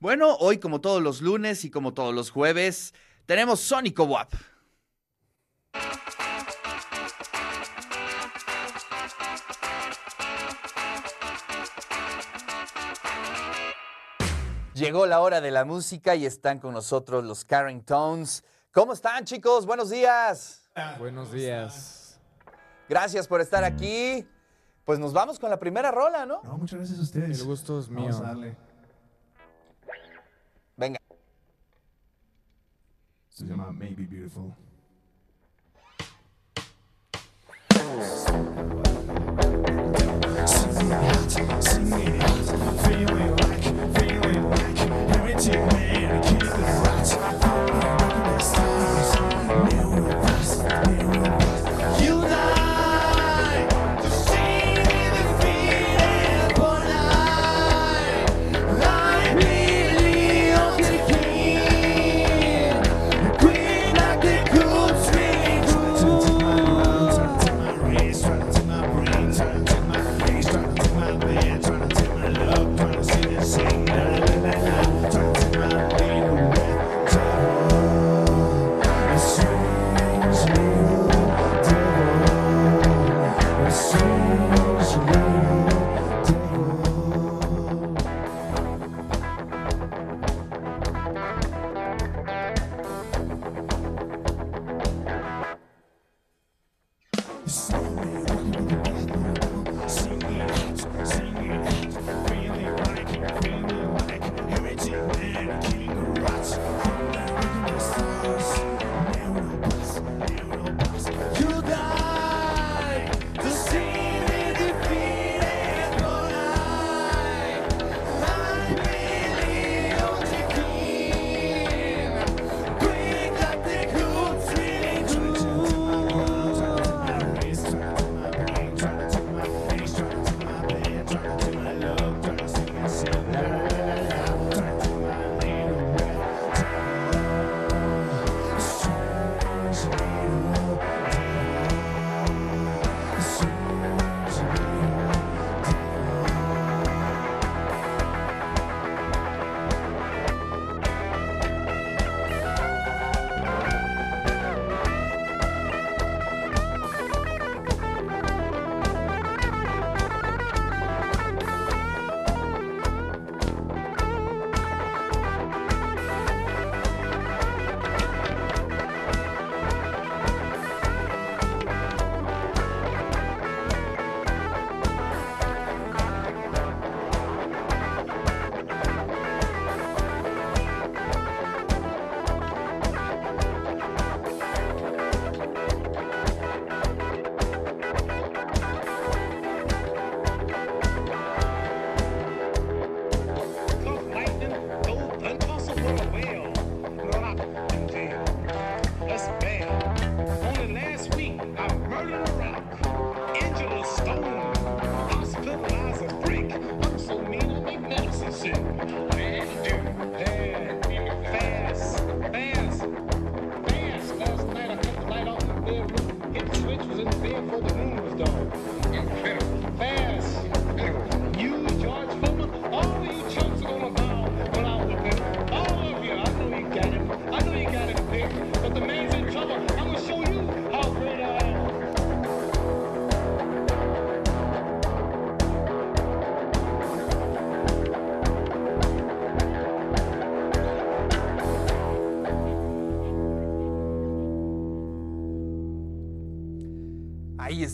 Bueno, hoy como todos los lunes y como todos los jueves, tenemos Sónico WAP. Llegó la hora de la música y están con nosotros los Karen Tones. ¿Cómo están chicos? Buenos días. Buenos días. Gracias por estar aquí. Pues nos vamos con la primera rola, ¿no? No, muchas gracias a ustedes. El gusto es mío. Vamos a darle. Esto se llama Maybe Beautiful. Cause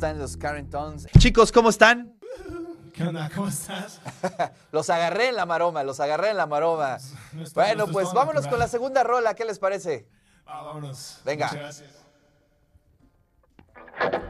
están los Karen Tones. Chicos, ¿cómo están? ¿Qué onda? ¿Cómo estás? Los agarré en la maroma, los agarré en la maroma. No está- Bueno, no pues vámonos natural. con la segunda rola, ¿qué les parece? Ah, vámonos. Venga. Muchas gracias.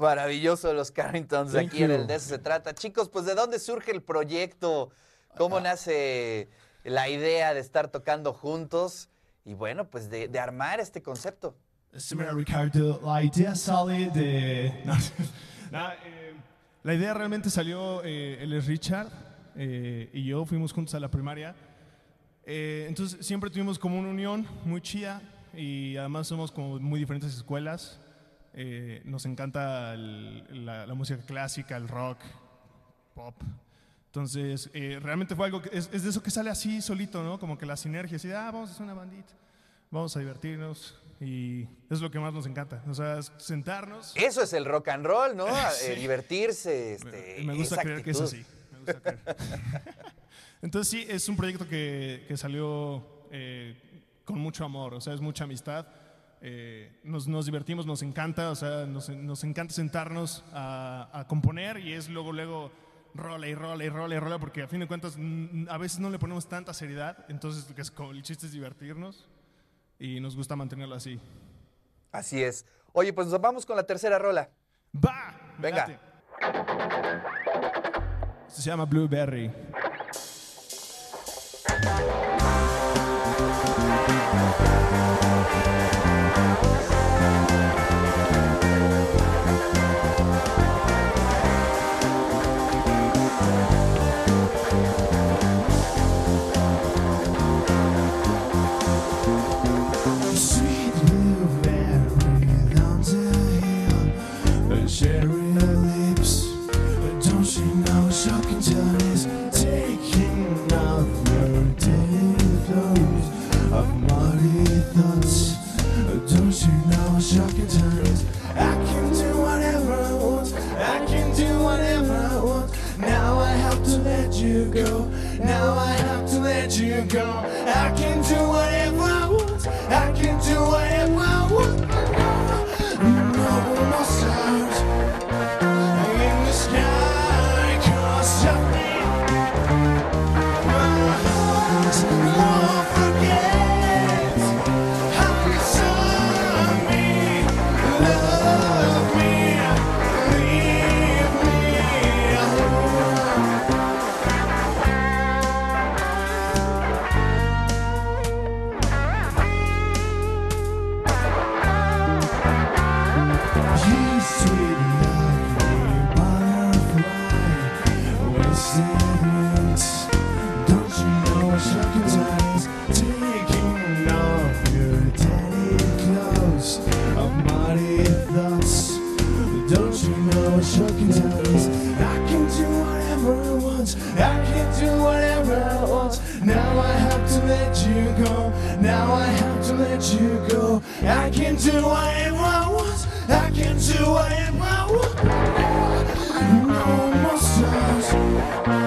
Maravilloso los Carringtons Thank aquí en el de eso se trata. Chicos, pues ¿de dónde surge el proyecto? ¿Cómo Ah. nace la idea de estar tocando juntos? Y bueno, pues de, de armar este concepto. Sí, mira, Ricardo, la idea sale de... No, eh, la idea realmente salió, eh, él es Richard eh, y yo fuimos juntos a la primaria. Eh, entonces siempre tuvimos como una unión muy chida y además somos como muy diferentes escuelas. Eh, nos encanta el- la, la música clásica, el rock, pop. Entonces, eh, realmente fue algo que es, es de eso que sale así solito, ¿no? Como que la sinergia, así, ah, vamos a hacer una bandita, vamos a divertirnos y es lo que más nos encanta. O sea, es sentarnos. Eso es el rock and roll, ¿no? Sí. Eh, divertirse. Este, me, me gusta creer que es así. me gusta creer. Entonces sí, es un proyecto que, que salió con mucho amor, o sea, es mucha amistad. Eh, nos, nos divertimos, nos encanta, o sea, nos, nos encanta sentarnos a, a componer y es luego, luego rola y rola y rola y rola, porque a fin de cuentas a veces no le ponemos tanta seriedad, entonces lo que es como el chiste es divertirnos y nos gusta mantenerlo así. Así es. Oye, pues nos vamos con la tercera rola. ¡Va! Venga. Esto se llama Blueberry. I can do whatever I want. I can do whatever I want. Now I have to let you go. Now I have to let you go. I can do whatever I want. I can do whatever I want. No more stars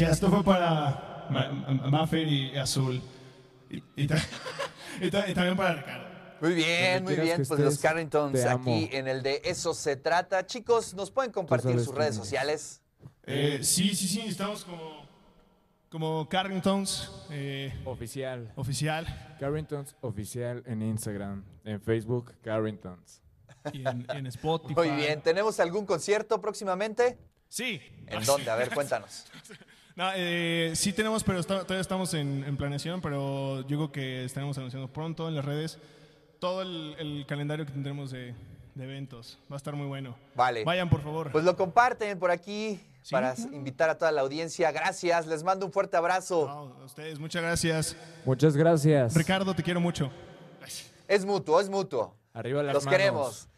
Gracias, esto fue para Ma- Ma- Maffer y Azul. Y, y ta- y ta- y también para Ricardo. Muy bien, muy bien. Pues los Carringtons aquí en el de Eso se trata. Chicos, ¿nos pueden compartir sus redes sociales? Eh, sí, sí, sí, estamos como, como Carringtons eh, Oficial. oficial Carringtons Oficial en Instagram. En Facebook, Carringtons. y en, en Spotify. Muy bien. ¿Tenemos algún concierto próximamente? Sí. ¿En dónde? A ver, cuéntanos. No, eh, sí tenemos, pero está- todavía estamos en, en planeación, pero yo creo que estaremos anunciando pronto en las redes todo el, el calendario que tendremos de, de eventos. Va a estar muy bueno. Vale. Vayan, por favor. Pues lo comparten por aquí Sí, para invitar a toda la audiencia. Gracias, les mando un fuerte abrazo. No, a ustedes, muchas gracias. Muchas gracias. Ricardo, te quiero mucho. Es mutuo, es mutuo. Arriba las Los manos. queremos.